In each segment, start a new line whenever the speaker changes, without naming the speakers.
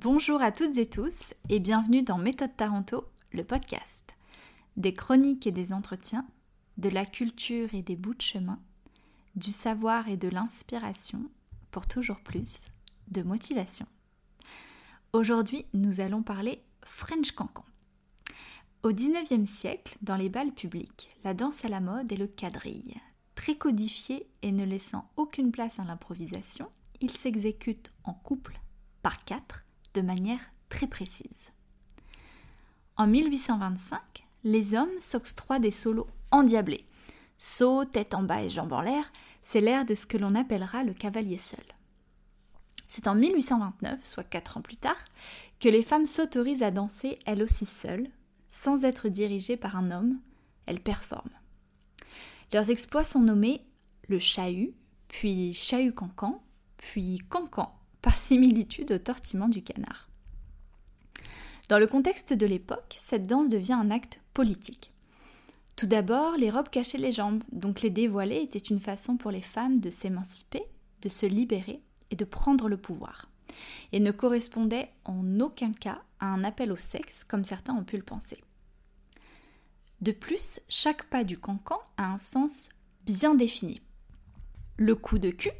Bonjour à toutes et tous et bienvenue dans Méthode Taranto, le podcast. Des chroniques et des entretiens, de la culture et des bouts de chemin, du savoir et de l'inspiration pour toujours plus de motivation. Aujourd'hui, nous allons parler French Cancan. Au XIXe siècle, dans les bals publics, la danse à la mode est le quadrille. Très codifié et ne laissant aucune place à l'improvisation, il s'exécute en couple, par quatre, de manière très précise. En 1825, les hommes s'octroient des solos endiablés. Saut, tête en bas et jambes en l'air, c'est l'air de ce que l'on appellera le cavalier seul. C'est en 1829, soit quatre ans plus tard, que les femmes s'autorisent à danser elles aussi seules, sans être dirigées par un homme, elles performent. Leurs exploits sont nommés le chahut, puis chahut-cancan, puis cancan, par similitude au tortillement du canard. Dans le contexte de l'époque, cette danse devient un acte politique. Tout d'abord, les robes cachaient les jambes, donc les dévoiler était une façon pour les femmes de s'émanciper, de se libérer et de prendre le pouvoir, et ne correspondait en aucun cas à un appel au sexe comme certains ont pu le penser. De plus, chaque pas du cancan a un sens bien défini. Le coup de cul,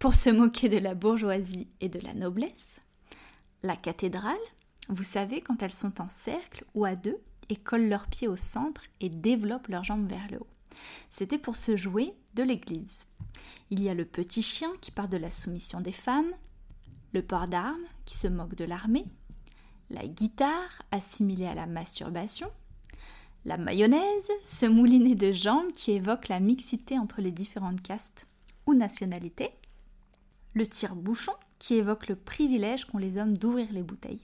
pour se moquer de la bourgeoisie et de la noblesse. La cathédrale, vous savez, quand elles sont en cercle ou à deux et collent leurs pieds au centre et développent leurs jambes vers le haut. C'était pour se jouer de l'église. Il y a le petit chien qui part de la soumission des femmes, le port d'armes qui se moque de l'armée, la guitare assimilée à la masturbation, la mayonnaise, ce moulinet de jambes qui évoque la mixité entre les différentes castes ou nationalités, le tire-bouchon qui évoque le privilège qu'ont les hommes d'ouvrir les bouteilles.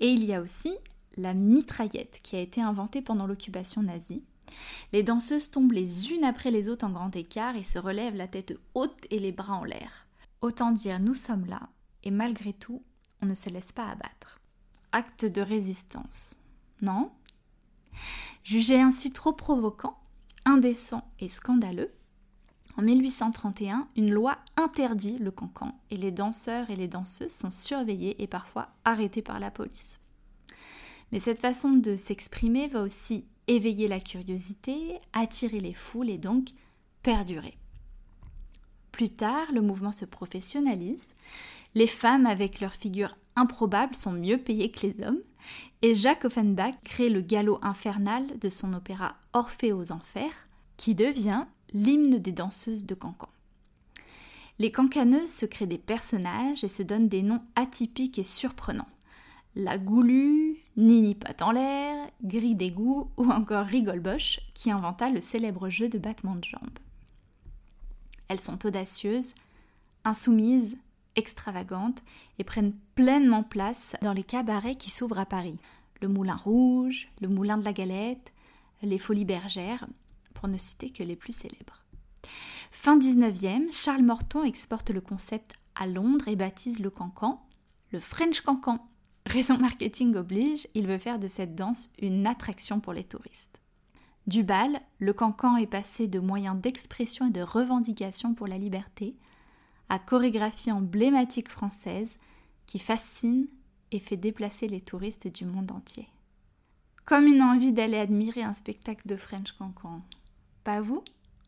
Et il y a aussi la mitraillette qui a été inventée pendant l'occupation nazie. Les danseuses tombent les unes après les autres en grand écart et se relèvent la tête haute et les bras en l'air. Autant dire nous sommes là et malgré tout, on ne se laisse pas abattre. Acte de résistance. Non Jugé ainsi trop provoquant, indécent et scandaleux, en 1831, une loi interdit le cancan et les danseurs et les danseuses sont surveillés et parfois arrêtés par la police. Mais cette façon de s'exprimer va aussi éveiller la curiosité, attirer les foules et donc perdurer. Plus tard, le mouvement se professionnalise, les femmes avec leur figure improbable sont mieux payées que les hommes, et Jacques Offenbach crée le galop infernal de son opéra Orphée aux Enfers, qui devient l'hymne des danseuses de cancan. Les cancaneuses se créent des personnages et se donnent des noms atypiques et surprenants. La Goulue, Nini Pat en l'air, Gris d'égout ou encore Rigolboche qui inventa le célèbre jeu de battement de jambes. Elles sont audacieuses, insoumises, extravagantes et prennent pleinement place dans les cabarets qui s'ouvrent à Paris. Le Moulin Rouge, le Moulin de la Galette, les Folies Bergères, pour ne citer que les plus célèbres. Fin 19e, Charles Morton exporte le concept à Londres et baptise le cancan le French cancan. Raison marketing oblige, il veut faire de cette danse une attraction pour les touristes. Du bal, le cancan est passé de moyens d'expression et de revendication pour la liberté à chorégraphie emblématique française qui fascine et fait déplacer les touristes du monde entier. Comme une envie d'aller admirer un spectacle de French cancan. Pas vous